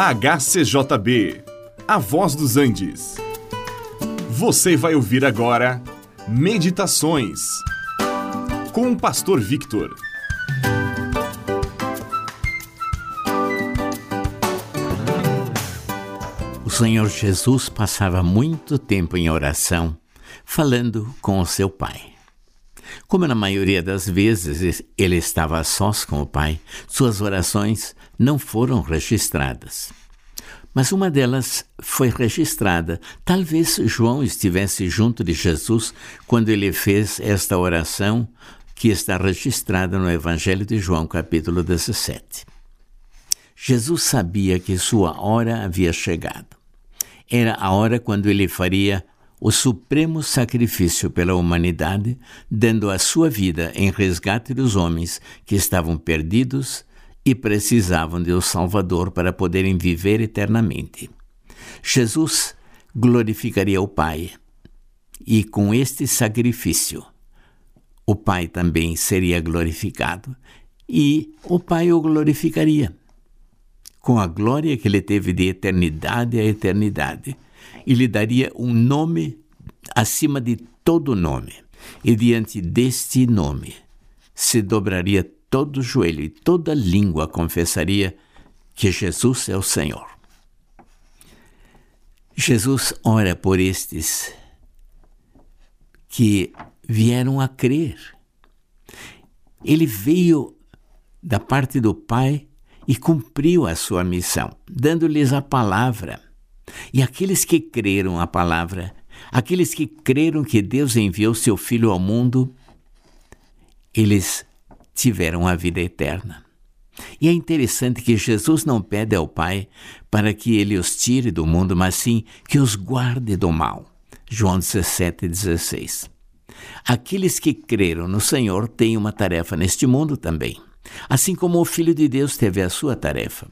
HCJB, A Voz dos Andes. Você vai ouvir agora Meditações com o Pastor Victor. O Senhor Jesus passava muito tempo em oração, falando com o seu Pai. Como na maioria das vezes ele estava a sós com o Pai, suas orações não foram registradas. Mas uma delas foi registrada. Talvez João estivesse junto de Jesus quando ele fez esta oração que está registrada no Evangelho de João, capítulo 17. Jesus sabia que sua hora havia chegado. Era a hora quando ele faria o supremo sacrifício pela humanidade, dando a sua vida em resgate dos homens que estavam perdidos e precisavam de um Salvador para poderem viver eternamente. Jesus glorificaria o Pai, e com este sacrifício, o Pai também seria glorificado, e o Pai o glorificaria, com a glória que ele teve de eternidade a eternidade e lhe daria um nome acima de todo nome. E diante deste nome se dobraria todo joelho e toda língua confessaria que Jesus é o Senhor. Jesus ora por estes que vieram a crer. Ele veio da parte do Pai e cumpriu a sua missão, dando-lhes a palavra e aqueles que creram a palavra, aqueles que creram que Deus enviou seu Filho ao mundo, eles tiveram a vida eterna. E é interessante que Jesus não pede ao Pai para que ele os tire do mundo, mas sim que os guarde do mal. João 17, 16. Aqueles que creram no Senhor têm uma tarefa neste mundo também, assim como o Filho de Deus teve a sua tarefa.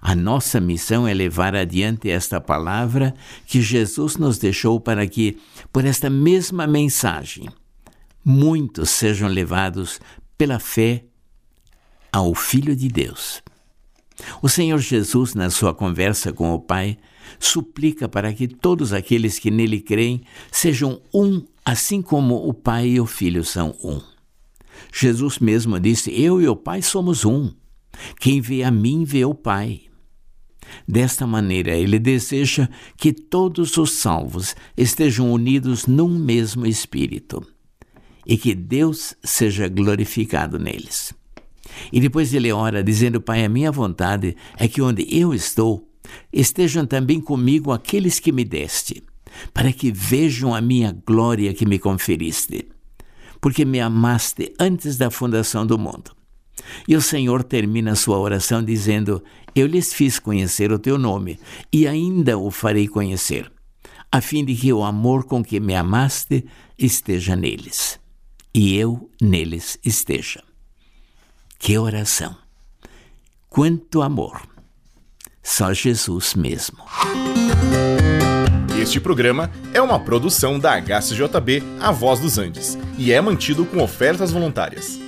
A nossa missão é levar adiante esta palavra que Jesus nos deixou para que, por esta mesma mensagem, muitos sejam levados pela fé ao Filho de Deus. O Senhor Jesus, na sua conversa com o Pai, suplica para que todos aqueles que nele creem sejam um, assim como o Pai e o Filho são um. Jesus mesmo disse: Eu e o Pai somos um. Quem vê a mim vê o Pai. Desta maneira, ele deseja que todos os salvos estejam unidos num mesmo espírito e que Deus seja glorificado neles. E depois ele ora, dizendo: Pai, a minha vontade é que onde eu estou, estejam também comigo aqueles que me deste, para que vejam a minha glória que me conferiste, porque me amaste antes da fundação do mundo. E o Senhor termina sua oração dizendo: Eu lhes fiz conhecer o teu nome, e ainda o farei conhecer, a fim de que o amor com que me amaste esteja neles, e eu neles esteja. Que oração! Quanto amor! Só Jesus mesmo. Este programa é uma produção da HCJB A Voz dos Andes e é mantido com ofertas voluntárias.